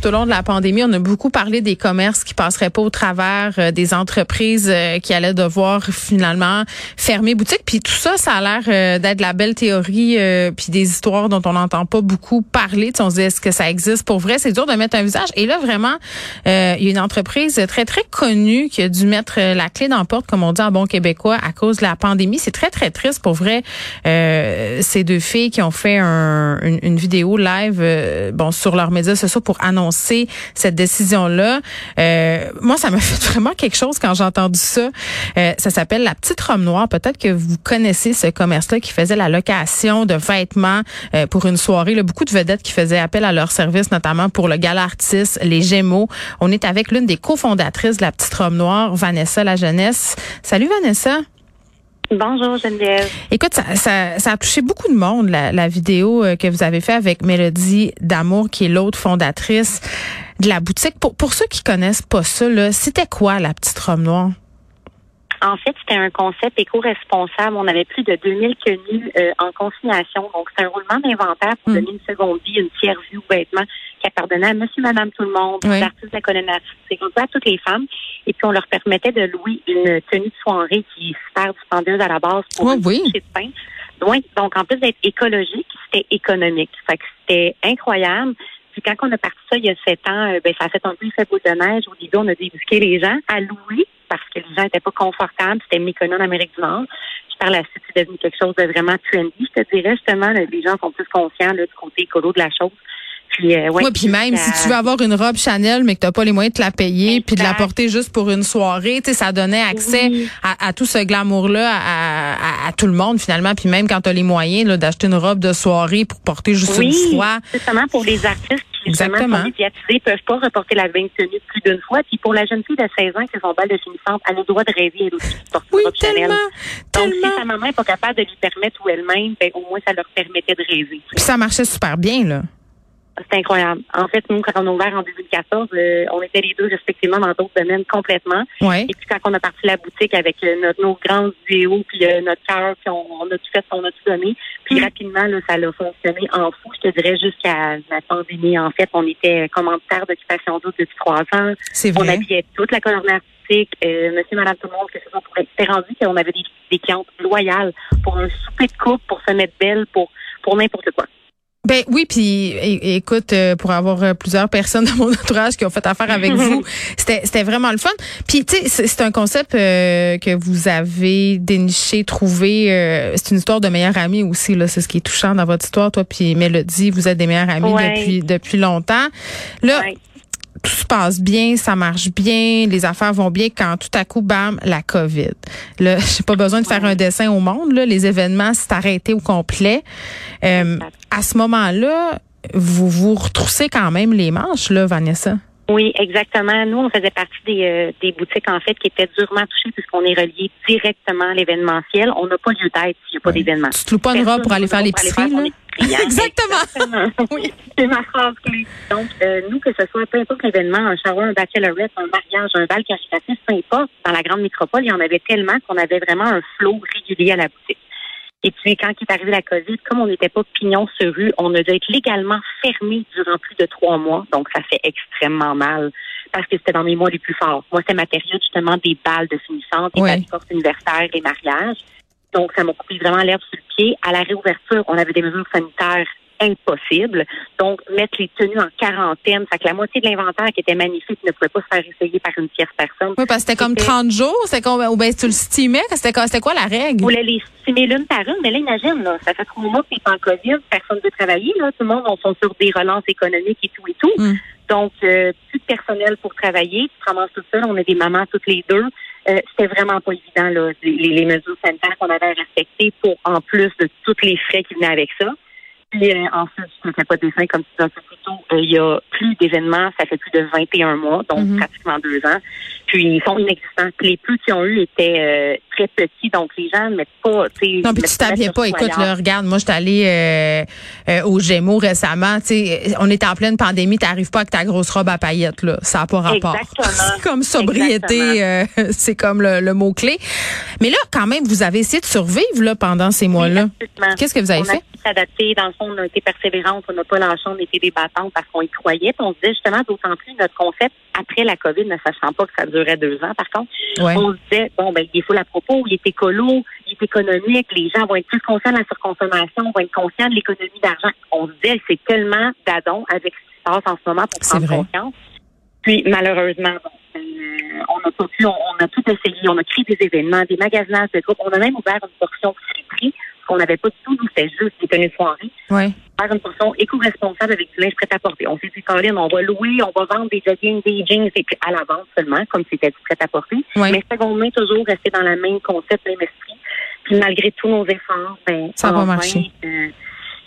tout au long de la pandémie, on a beaucoup parlé des commerces qui passeraient pas au travers, euh, des entreprises euh, qui allaient devoir finalement fermer boutique. Puis tout ça, ça a l'air euh, d'être la belle théorie, puis des histoires dont on n'entend pas beaucoup parler. on se dit, est-ce que ça existe pour vrai? C'est dur de mettre un visage. Et là, vraiment, il y a une entreprise très, très connue qui a dû mettre la clé dans la porte, comme on dit en bon québécois, à cause de la pandémie. C'est très, très triste pour vrai. ces deux filles qui ont fait un, une, une, vidéo live bon sur leurs médias sociaux pour annoncer cette décision-là. Euh, moi, ça m'a fait vraiment quelque chose quand j'ai entendu ça. Euh, ça s'appelle la petite robe noire. Peut-être que vous connaissez ce commerce-là qui faisait la location de vêtements euh, pour une soirée. Beaucoup de vedettes qui faisaient appel à leur service, notamment pour le gala artiste, les Gémeaux. On est avec l'une des cofondatrices de la petite robe noire, Vanessa La Jeunesse. Salut Vanessa. Bonjour Geneviève. Écoute, ça, ça, ça, a touché beaucoup de monde, la, vidéo euh, que vous avez fait avec Mélodie D'Amour, qui est l'autre fondatrice de la boutique. Pour, pour ceux qui connaissent pas ça, c'était quoi la petite robe noire? En fait, c'était un concept éco-responsable. On avait plus de 2000 tenues euh, en consignation. Donc, c'est un roulement d'inventaire pour hmm. donner une seconde vie, une tiers vue ou vêtement qui appartenait à monsieur, madame, tout le monde, aux artistes de la colonne à toutes les femmes. Et puis, on leur permettait de louer une tenue de soirée qui est super dispendieuse à la base pour oh, oui. de pain. Donc, en plus d'être écologique, c'était économique. Fait que c'était incroyable. Puis quand on a parti ça il y a sept ans, euh, ben ça a fait un peu fait de neige. Au début, on a dû les gens à louer parce que les gens n'étaient pas confortables. C'était méconnu en Amérique du Nord. Puis par la suite, c'est devenu quelque chose de vraiment trendy. Je te dirais justement, les gens sont plus conscients du côté écolo de la chose. Puis, euh, ouais, puis même si tu veux avoir une robe Chanel, mais que tu n'as pas les moyens de la payer, puis de la porter juste pour une soirée, tu sais, ça donnait accès à, tout ce glamour-là à, tout le monde finalement. Puis même quand tu as les moyens d'acheter une robe de soirée pour porter juste une fois. Justement pour les artistes justement sont médiatisés, peuvent pas reporter la même tenue plus d'une fois. Puis pour la jeune fille de 16 ans qui est son bal de finissante, elle a le droit de rêver elle aussi de porter oui, une tellement. Donc si sa maman n'est pas capable de lui permettre ou elle-même, ben, au moins ça leur permettait de rêver. Puis ça marchait super bien là. C'est incroyable. En fait, nous, quand on a ouvert en 2014, euh, on était les deux respectivement dans d'autres domaines complètement. Ouais. Et puis quand on a parti la boutique avec euh, notre, nos grands vidéos, puis euh, notre cœur, puis on, a tout fait, on a tout donné. Puis mm. rapidement, là, ça a fonctionné en fou. Je te dirais jusqu'à la pandémie. En fait, on était commanditaire d'occupation d'eau depuis trois ans. C'est vrai. On habillait toute la colonne artistique, monsieur, madame, tout le monde, que ce soit pour être rendu qu'on avait des, des clientes loyales pour un souper de coupe, pour se mettre belle, pour pour n'importe quoi. Ben oui, puis écoute, euh, pour avoir euh, plusieurs personnes dans mon entourage qui ont fait affaire avec vous, c'était c'était vraiment le fun. Puis tu sais, c'est un concept euh, que vous avez déniché, trouvé. c'est une histoire de meilleure amie aussi là. C'est ce qui est touchant dans votre histoire, toi puis Mélodie. Vous êtes des meilleures amies depuis depuis longtemps. Là, tout se passe bien, ça marche bien, les affaires vont bien quand tout à coup, bam, la COVID. Là, j'ai pas besoin de faire un dessin au monde, là, les événements s'est arrêté au complet. Euh, à ce moment-là, vous vous retroussez quand même les manches, là, Vanessa. Oui, exactement. Nous, on faisait partie des, euh, des boutiques, en fait, qui étaient durement touchées puisqu'on est relié directement à l'événementiel. On n'a pas lieu d'être s'il n'y a pas d'événement. Tu te loues pas une robe pour aller faire l'épicerie, là? Exactement. oui, c'est ma phrase clé. Donc, euh, nous, que ce soit peu importe l'événement, un shower, un bachelorette, un mariage, un bal caritatif, peu importe, dans la grande métropole, il y en avait tellement qu'on avait vraiment un flot régulier à la boutique. Et puis, quand est arrivé la COVID, comme on n'était pas pignon sur rue, on a dû être légalement fermé durant plus de trois mois. Donc, ça fait extrêmement mal parce que c'était dans mes mois les plus forts. Moi, c'était ma période, justement, des balles de finissante, des balles universitaires, des mariages. Donc, ça m'a coupé vraiment l'herbe sur le pied. À la réouverture, on avait des mesures sanitaires impossibles. Donc, mettre les tenues en quarantaine, ça que la moitié de l'inventaire qui était magnifique ne pouvait pas se faire essayer par une tierce personne. Oui, parce que c'était comme 30 jours, c'était comme, ou bien tu le stimais, c'était quoi, quoi la règle? On voulait les stimer l'une par une, mais là, imagine, là, ça fait trois mois que c'est en COVID, personne ne veut travailler, là, tout le monde, on sont sur des relances économiques et tout et tout. Hmm. Donc, euh, plus de personnel pour travailler, tu te ramasses tout seul, on a des mamans toutes les deux. Euh, c'était vraiment pas évident, là, les, mesures sanitaires qu'on avait respectées pour, en plus de tous les frais qui venaient avec ça. Puis euh, ensuite, je ne fais pas de dessin comme tu disais plutôt il y a plus d'événements, ça fait plus de 21 mois, donc Mhm. pratiquement deux ans. Puis ils sont inexistants. Les plus qu'ils ont eu étaient euh, très petits, donc les gens ne mettent pas. tu sais, Non, puis tu mettre pas. Écoute, là, regarde, moi, je suis allée euh, euh, au Gémeaux récemment. Tu sais, on est en pleine pandémie. T'arrives pas avec ta grosse robe à paillettes, là. Ça n'a pas rapport. C'est comme sobriété, euh, c'est comme le, le mot-clé. Mais là, quand même, vous avez essayé de survivre, là, pendant ces mois-là. Qu'est-ce que vous avez on fait? s'adapter. Dans le on a été persévérante, on n'a pas lâché, on était débattantes parce qu'on y croyait. Puis on se disait justement, d'autant plus notre concept après la COVID, ne sachant pas que ça durait deux ans, par contre, Ouais. on se disait, bon, ben, il est full à propos, il est écolo, il est économique, les gens vont être plus conscients de la surconsommation, vont être conscients de l'économie d'argent. On se disait, c'est tellement d'adon avec ce qui se passe en ce moment pour prendre vrai. conscience. Puis, malheureusement, bon, euh, on pas pu, on, on a tout essayé, on a créé des événements, des magasinages de groupes, on a même ouvert une portion friperie, qu'on n'avait pas du tout, nous, c'était juste des tenues de soirée Ouais. faire une portion éco-responsable avec du linge prêt à porter. On s'est dit, Caroline, on va louer, on va vendre des joggings, des jeans, et puis à la vente seulement, comme c'était du prêt à porter. Ouais. Mais secondairement, toujours rester dans le même concept, même esprit. Puis malgré tous nos efforts, ben, Ça a pas enfin, marché. euh,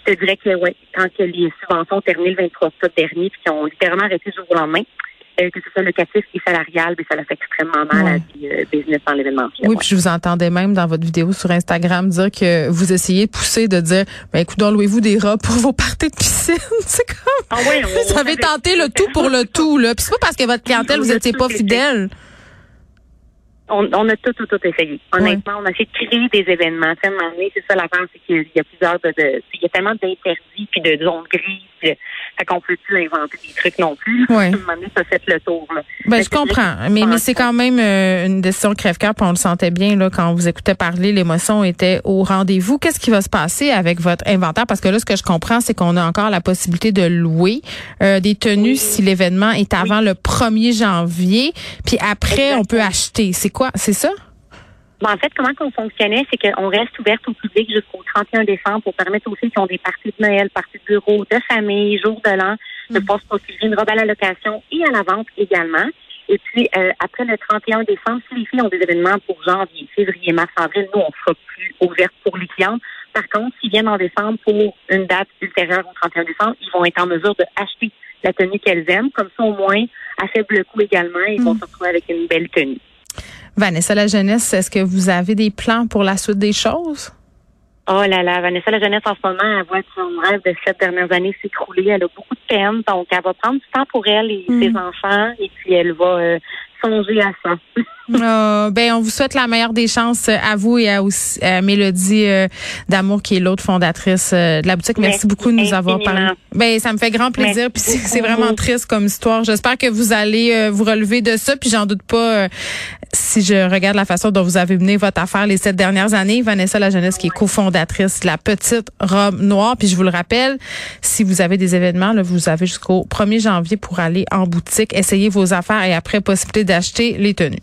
je te dirais que, ouais, quand les subventions ont terminé le 23 octobre dernier, puis qu'ils ont littéralement arrêté du jour au lendemain, euh, que ce soit locatif et salarial, ben, ça l'a fait extrêmement mal Ouais. à la vie euh, business dans l'événementiel. Oui, puis je vous entendais même dans votre vidéo sur Instagram dire que vous essayez de pousser, de dire, ben écoute, louez-vous des robes pour vos parties de piscine. C'est comme, Ah ouais, vous avez tenté le tout pour le tout, là. Puis c'est pas parce que votre clientèle, vous étiez pas fidèle. On, on a tout, tout, tout essayé. Honnêtement, on a essayé de créer des événements. Tu sais, c'est ça l'affaire, c'est qu'il y a plusieurs de, de- il y a tellement d'interdits puis de zones grises. puis, Fait qu'on peut plus inventer des trucs non plus. Ouais. À un moment donné, ça fait le tour. Là. Ben, Fait je comprends. Mais, mais c'est quand même euh, une décision crève-cœur, on le sentait bien là quand on vous écoutait parler, l'émotion était au rendez-vous. Qu'est-ce qui va se passer avec votre inventaire? Parce que là, ce que je comprends, c'est qu'on a encore la possibilité de louer euh, des tenues Oui. si l'événement est avant le 1er janvier, puis après, on peut acheter. C'est quoi? C'est ça? Ben, en fait, comment qu'on fonctionnait, c'est qu'on reste ouverte au public jusqu'au 31 décembre pour permettre aussi qui ont des parties de Noël, parties de bureau, de famille, jour de l'an, de Mm. pouvoir se procurer une robe à la location et à la vente également. Et puis, euh, après le 31 décembre, si les filles ont des événements pour janvier, février, mars, avril, nous, on sera plus ouverte pour les clientes. Par contre, s'ils viennent en décembre pour une date ultérieure au 31 décembre, ils vont être en mesure de acheter la tenue qu'elles aiment. Comme ça, au moins, à faible coût également, ils vont Mm. se retrouver avec une belle tenue. Vanessa La Jeunesse, est-ce que vous avez des plans pour la suite des choses? Oh là là, Vanessa la jeunesse en ce moment, elle voit son rêve de sept dernières années s'écrouler. Elle a beaucoup de peine, donc elle va prendre du temps pour elle et Mm. ses enfants, et puis elle va euh, songer à ça. Euh, ben, on vous souhaite la meilleure des chances euh, à vous et à, aussi, à Mélodie euh, d'Amour, qui est l'autre fondatrice euh, de la boutique. Merci, Merci beaucoup de nous avoir parlé. Ben, ça me fait grand plaisir. Puis c'est- vraiment triste comme histoire. J'espère que vous allez euh, vous relever de ça. Puis j'en doute pas. Si je regarde la façon dont vous avez mené votre affaire les sept dernières années, Vanessa La Jeunesse, qui est cofondatrice de la petite robe noire. Puis je vous le rappelle, si vous avez des événements, là, vous avez jusqu'au 1er janvier pour aller en boutique, essayer vos affaires et après possibilité d'acheter les tenues.